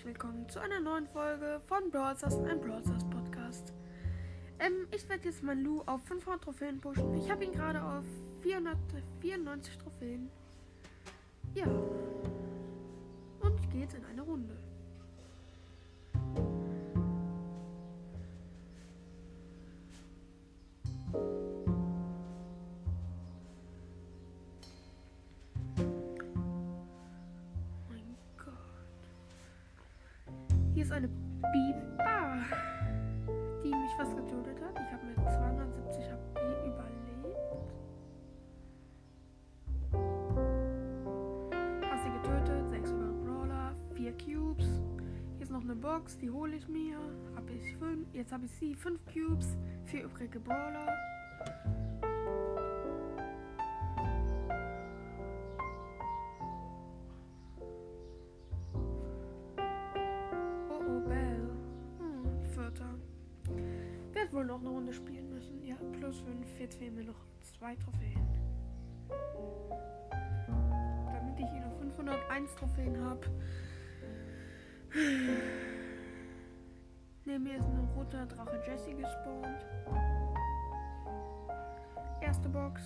herzlich willkommen zu einer neuen Folge von Brawl Stars, ein Brawl Stars Podcast. Ähm, ich werde jetzt mein Lu auf 500 Trophäen pushen. Ich habe ihn gerade auf 494 Trophäen. Ja. Und jetzt in eine Runde. Die hole ich mir. Hab ich fünf, jetzt habe ich sie, 5 Cubes, 4 übrige Brawler. Oh oh. Hm, wohl noch eine Runde spielen müssen. Ja, plus 5. Jetzt fehlen mir noch zwei Trophäen. Damit ich hier noch 501 Trophäen habe. Neben mir ist ein roter Drache Jesse gespawnt. Erste Box.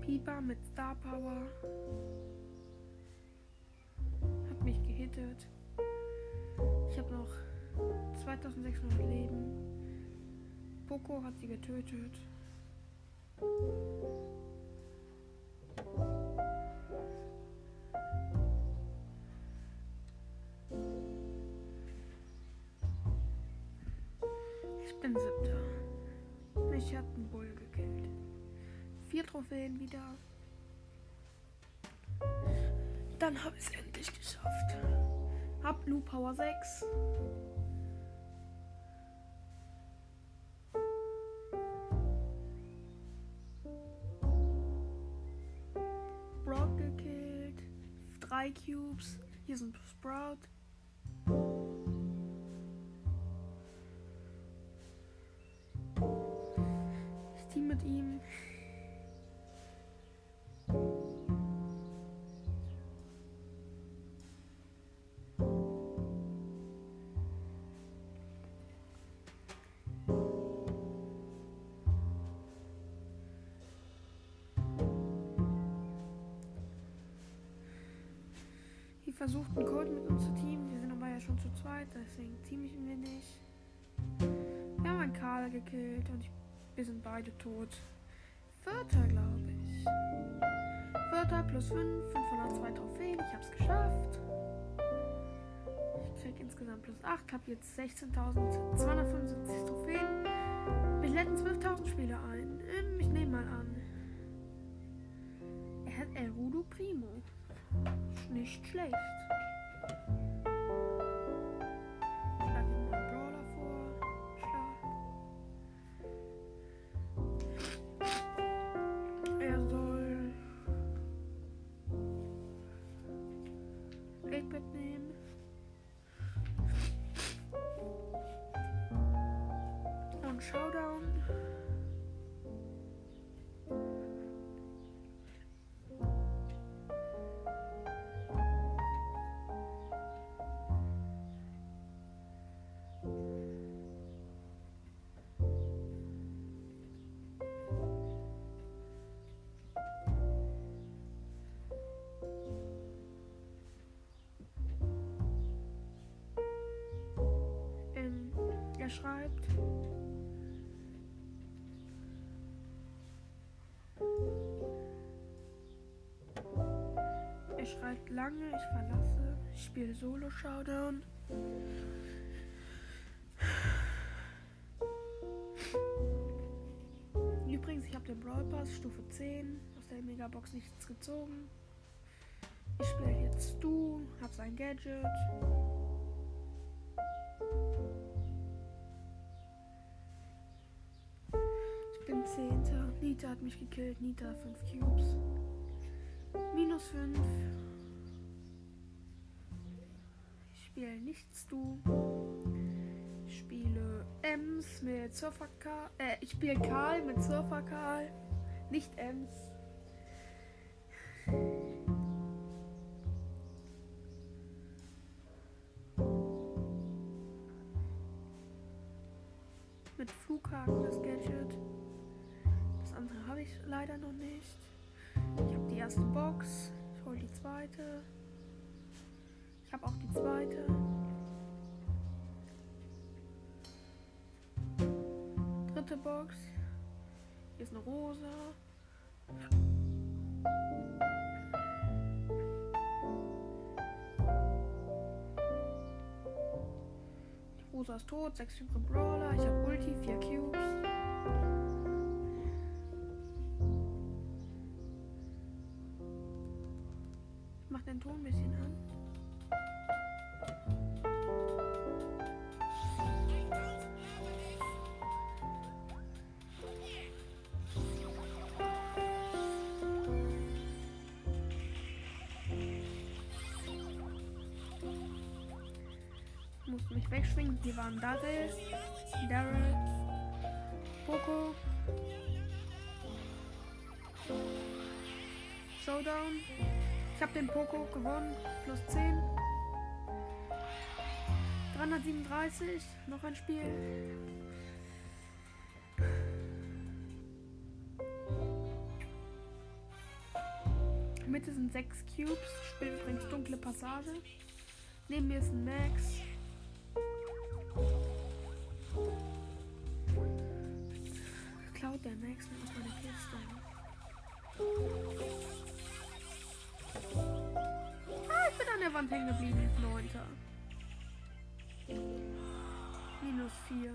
Pieper mit Star Power. Hat mich gehittet. Ich habe noch 2600 Leben. Poco hat sie getötet. Ich bin siebter. Mich hat ein Bull gekillt. Vier Trophäen wieder. Dann habe ich es endlich geschafft. Hab Blue Power 6. Drei Cubes. Hier sind Sprout. Ich team mit ihm. Versucht einen Code mit uns zu teamen. Wir sind aber ja schon zu zweit, deswegen team ich wir nicht. Wir haben einen Karl gekillt und ich, wir sind beide tot. Vierter, glaube ich. Vierter plus 5, 502 Trophäen. Ich hab's geschafft. Ich krieg insgesamt plus 8, hab jetzt 16.275 Trophäen. Mich leiten 12.000 Spieler ein. Ähm, ich nehme mal an. Er hat El Rudo Primo. Nicht schlecht. Schlag ihm mal Brawler vor. Schlag. Er soll 8-Bit nehmen. Und Showdown. Er schreibt. Er schreibt lange, ich verlasse. Ich spiele Solo Showdown. Übrigens, ich habe den Brawl Pass Stufe 10 aus der Megabox nichts gezogen. Ich spiele jetzt Stu, hab sein Gadget. Nita hat mich gekillt. Nita 5 Cubes. Minus 5. Ich spiele nichts du. Ich spiele Ems mit Surfer Karl. Äh, ich spiele Karl mit Surfer Karl. Nicht Ems. Leider noch nicht. Ich habe die erste Box. Ich hole die zweite. Ich habe auch die zweite. Dritte Box. Hier ist eine rosa. Rosa ist tot. Sechs Typen Brawler. Ich habe Ulti, vier Cubes. Mich wegschwingen. Hier waren Daryl, Daryl, Poco, Showdown. Ich habe den Poco gewonnen. Plus 10. 337. Noch ein Spiel. Mitte sind 6 Cubes. Spiel übrigens dunkle Passage. Neben mir ist ein Max. Mir aus meiner Kiste. Ah, ich bin an der Wand hängen geblieben. Neunter. Minus vier.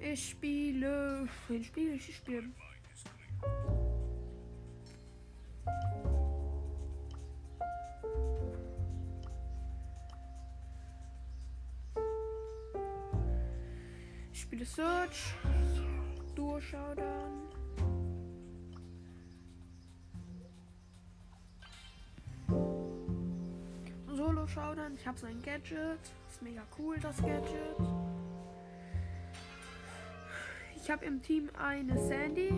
Ich spiele. Wen spiele ich? Ich spiele. Search. Duo Showdown. Solo Showdown. Ich habe so ein Gadget. Ist mega cool, das Gadget. Ich habe im Team eine Sandy.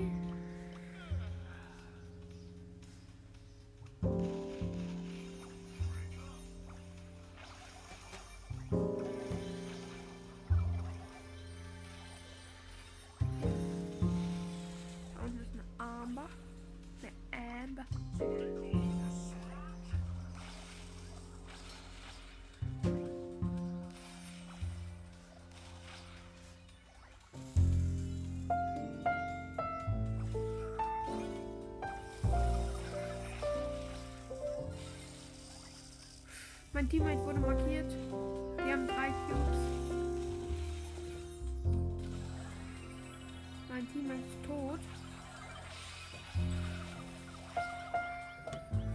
Mein Teammate wurde markiert. Wir haben drei Cubes. Mein Teammate ist tot.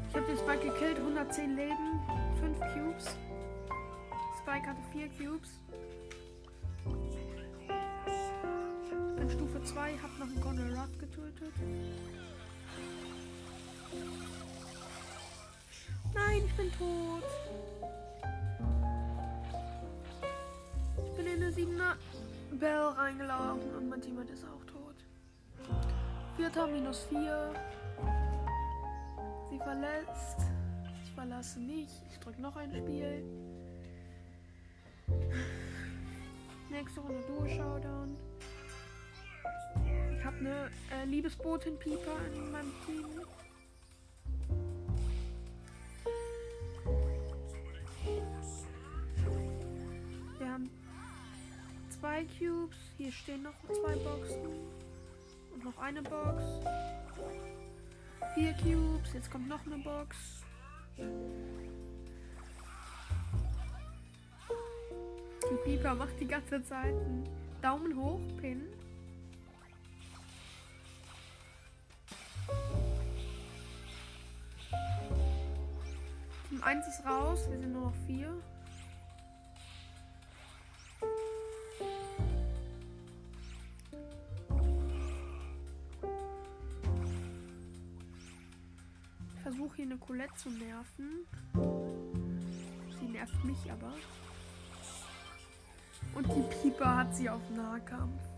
Ich habe den Spike gekillt, 110 Leben, 5 Cubes. Spike hatte 4 Cubes. Bin Stufe 2, hab noch einen Rod getötet. Nein, ich bin tot. Ich bin in eine 7er Bell reingelaufen und mein Teammate ist auch tot. Vierter minus 4. Sie verletzt. Ich verlasse mich. Ich drücke noch ein Spiel. Nächste Runde Duo Showdown. Ich habe eine äh, Liebesbotin Pieper in meinem Team. drei Cubes. Hier stehen noch zwei Boxen. Und noch eine Box. Vier Cubes. Jetzt kommt noch eine Box. Die Pieper macht die ganze Zeit einen Daumen hoch, Pin. Team 1 ist raus, wir sind nur noch vier. Colette zu nerven. Sie nervt mich aber. Und die Pieper hat sie auf Nahkampf.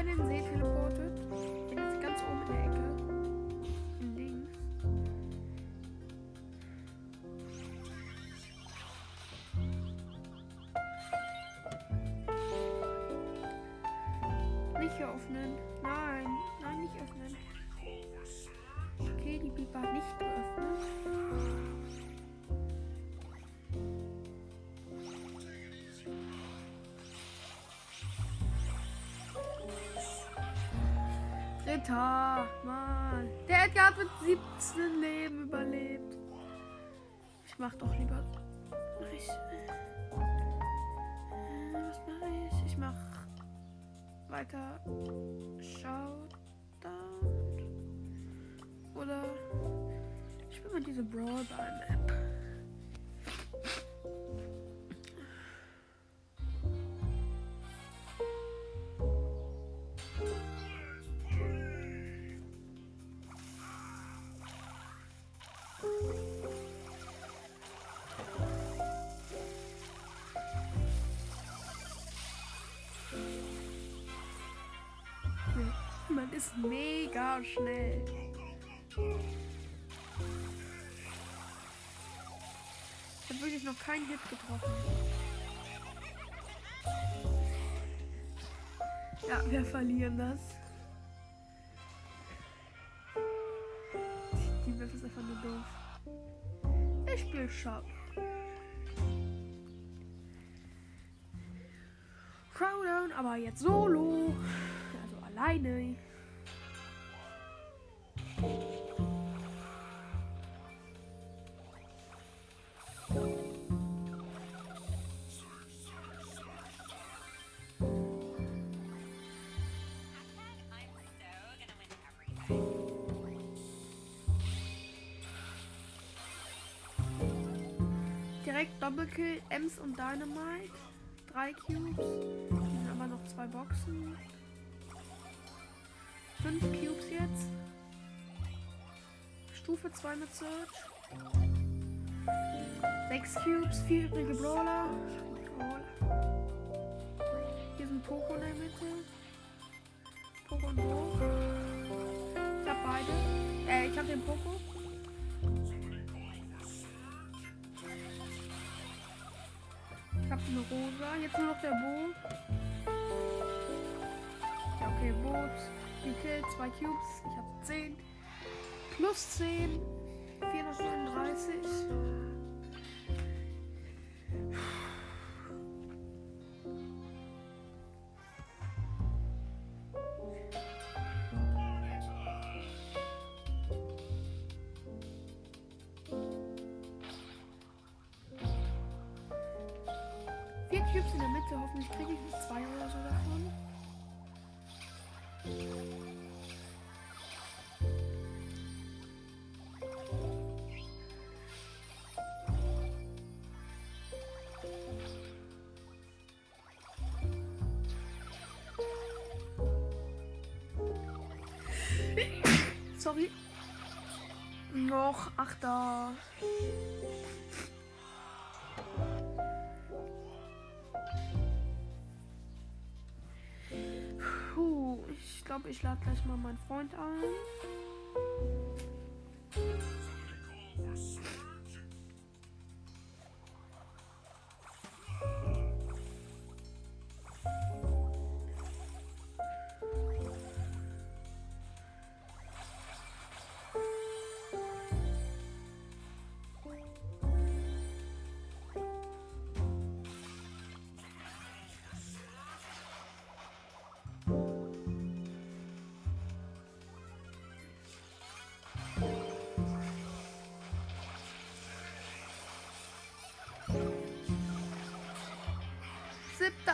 Über den See teleportet. Bin jetzt ganz oben in der Ecke. Links. Nicht öffnen. Nein, nein, nicht öffnen. Okay, die Biber hat nicht geöffnet. Dritter. Mann. Der Edgar hat mit 17 Leben überlebt. Ich mach doch lieber. Mach ich. Äh, was mache ich? Ich mach weiter. Shoutout. Oder ich spiele mal diese Brawl Ball ist mega schnell. Ich habe wirklich noch keinen Hit getroffen. Ja, wir verlieren das. Die Waffe ist einfach nur doof. Ich spiele Shop. Crowdown, aber jetzt solo. Also alleine. Direkt Doppelkill, Ems und Dynamite. Drei Cubes. Dann aber noch zwei Boxen. Fünf Cubes jetzt. Stufe 2 mit Search. Sechs Cubes, vier übrige Brawler. Brawler. Hier sind Poco in der Mitte. Poco und Bo. Ich hab beide. Äh, ich hab den Poco. Eine Rosa. Jetzt nur noch der Bo. Ja, okay, Boot. Gekillt, zwei Cubes. Ich hab 10. Plus 10. 439. Vier Cubes in der Mitte. Hoffentlich kriege ich nicht zwei oder so davon. Ich lade gleich mal meinen Freund ein.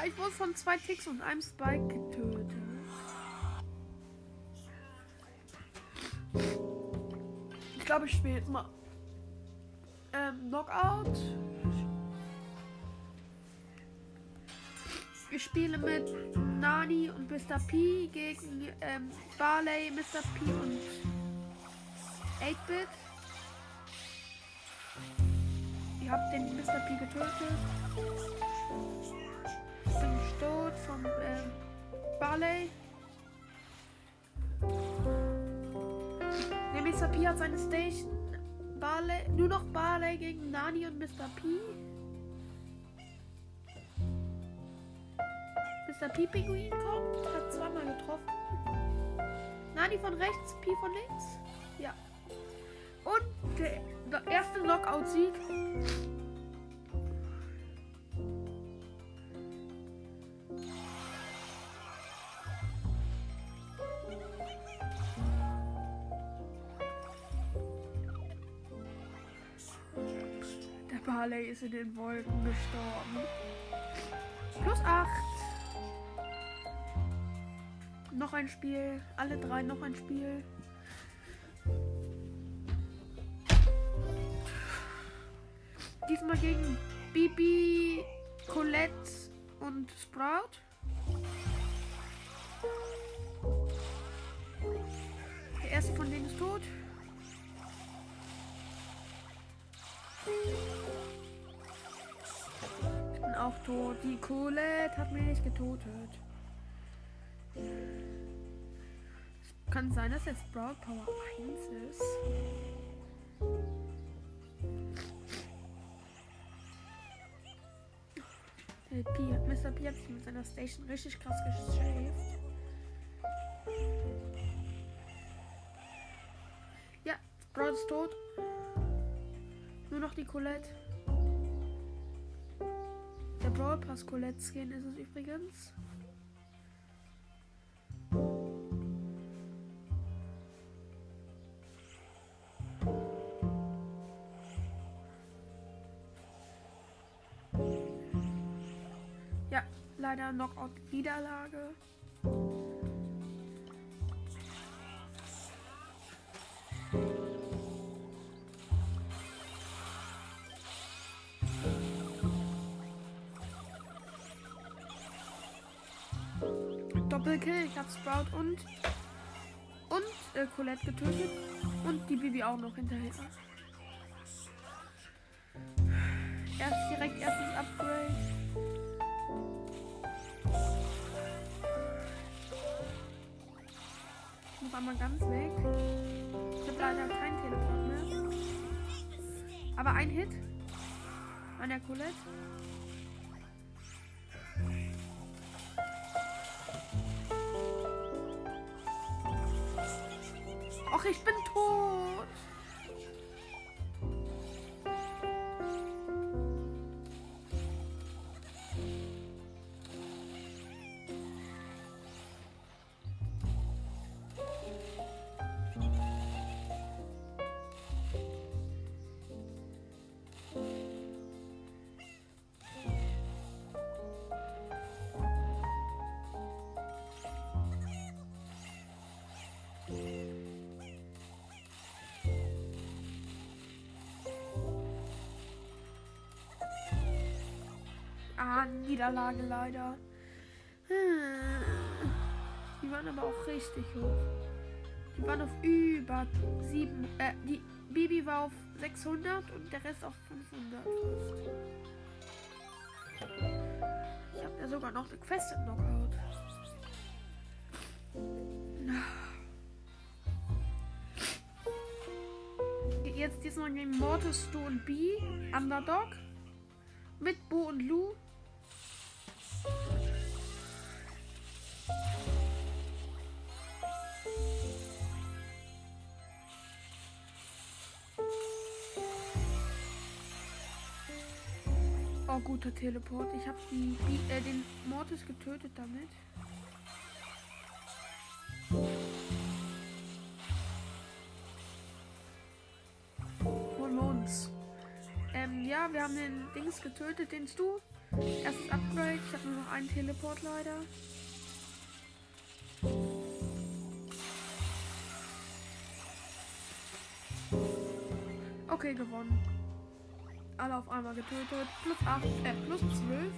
Ich wurde von zwei Ticks und einem Spike getötet. Ich glaube, ich spiele jetzt mal ähm, Knockout. Ich spiele mit Nani und Mr. P gegen ähm, Barley, Mr. P und 8-Bit. Ich habe den Mr. P getötet. Ich bin tot vom ähm, Barley. Der Mr. P hat seine Station. Barley, nur noch Barley gegen Nani und Mr. P. Mr. P Pinguin kommt, hat zweimal getroffen. Nani von rechts, P von links. Ja. Und der, der erste Knockout-Sieg. Barley ist in den Wolken gestorben. Plus 8. Noch ein Spiel. Alle drei noch ein Spiel. Diesmal gegen Bibi, Colette und Sprout. Der erste von denen ist tot. Tot. Die Colette hat mich getötet. Es kann sein, dass jetzt Sprout Power 1 ist. Der P, Mr. P hat sich mit seiner Station richtig krass geschäft. Ja, Sprout ist tot. Nur noch die Colette. Brawl Pass Colette Skin ist es übrigens. Ja, leider Knockout-Niederlage. Doppelkill, ich habe Sprout und und äh, Colette getötet und die Bibi auch noch hinterher. Erst direkt erstes Upgrade. Ich muss einmal ganz weg. Ich habe leider kein Telefon mehr. Aber ein Hit an der Colette. Ah, Niederlage leider. Hm. Die waren aber auch richtig hoch. Die waren auf über 7. Äh, die Bibi war auf 600 und der Rest auf 500 fast. Ich habe ja sogar noch eine Quest im Knockout. Jetzt diesmal gegen Mortis, Stu und B. Underdog. Mit Bo und Lou. Oh, guter Teleport. Ich habe äh, den Mortis getötet damit. Holen wir uns. Ähm, ja, wir haben den Dings getötet, den Stu. Erstes Upgrade. Ich habe nur noch einen Teleport leider. Okay, gewonnen. Alle auf einmal getötet. Plus 8, äh, plus 12.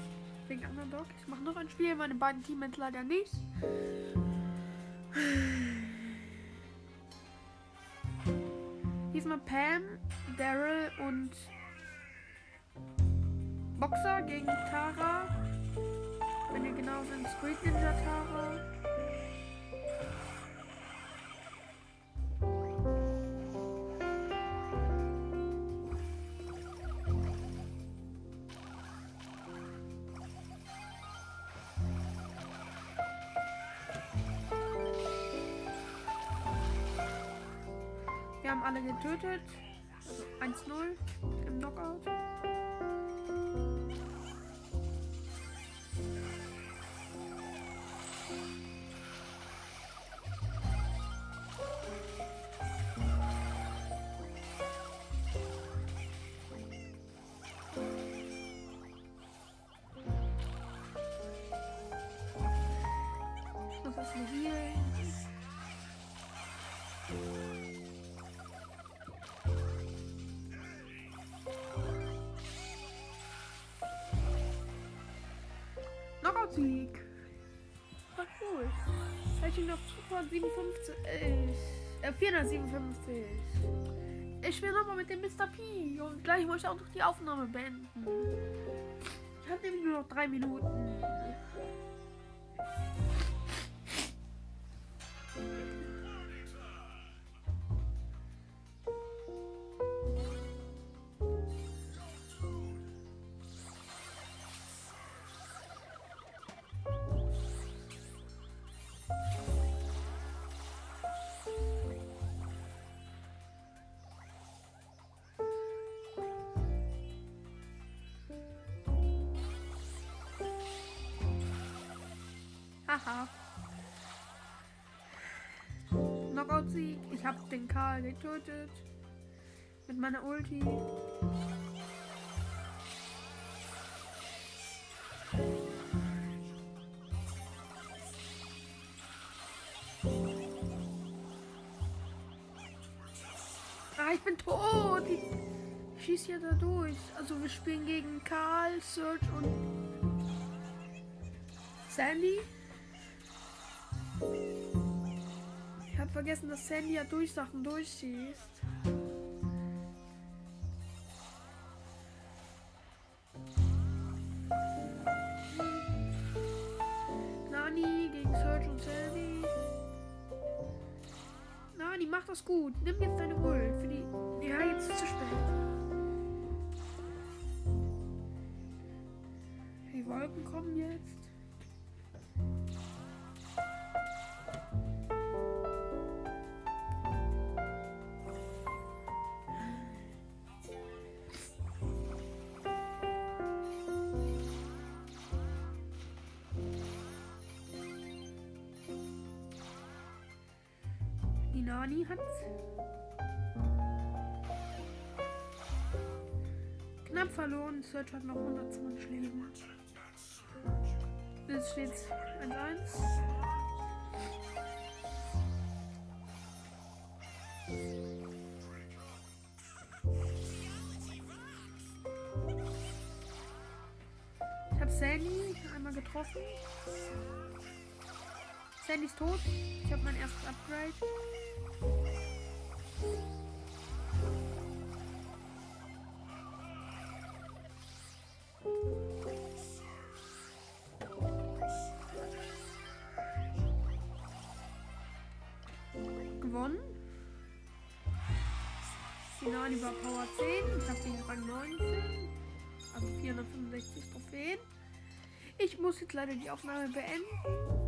Wegen Underdog. Ich mache noch ein Spiel. Meine beiden Teammates leider nicht. Diesmal Pam, Daryl und Boxer gegen Tara. Wenn ihr genau sind, Street Ninja Tara. Haben alle getötet. Also 1-0 im Knockout. War cool. Hätte ich noch 457, äh, 457. Ich spiele nochmal mit dem Mr. P. Und gleich muss ich auch noch die Aufnahme beenden. Ich habe nämlich nur noch drei Minuten. Haha. Knockout-Sieg. Ich habe den Karl getötet. Mit meiner Ulti. Ah, ich bin tot. Ich schieß hier da durch. Also wir spielen gegen Karl, Serge und Sandy. Habe vergessen, dass Sandy ja durch Sachen durchschießt. Nani gegen Serge und Sandy. Nani, mach das gut. Nimm jetzt deine Ult für die. Ja, jetzt ist es zu spät. Die Wolken kommen jetzt. Nani hat's. Knapp verloren. Search hat noch 120 Leben. Jetzt steht's 1-1. Ich habe Sandy einmal getroffen. Sandy ist tot. Ich habe mein erstes Upgrade. Gewonnen. Sinani war Power 10. Ich habe den Rang 19. Also 465 Trophäen. Ich muss jetzt leider die Aufnahme beenden.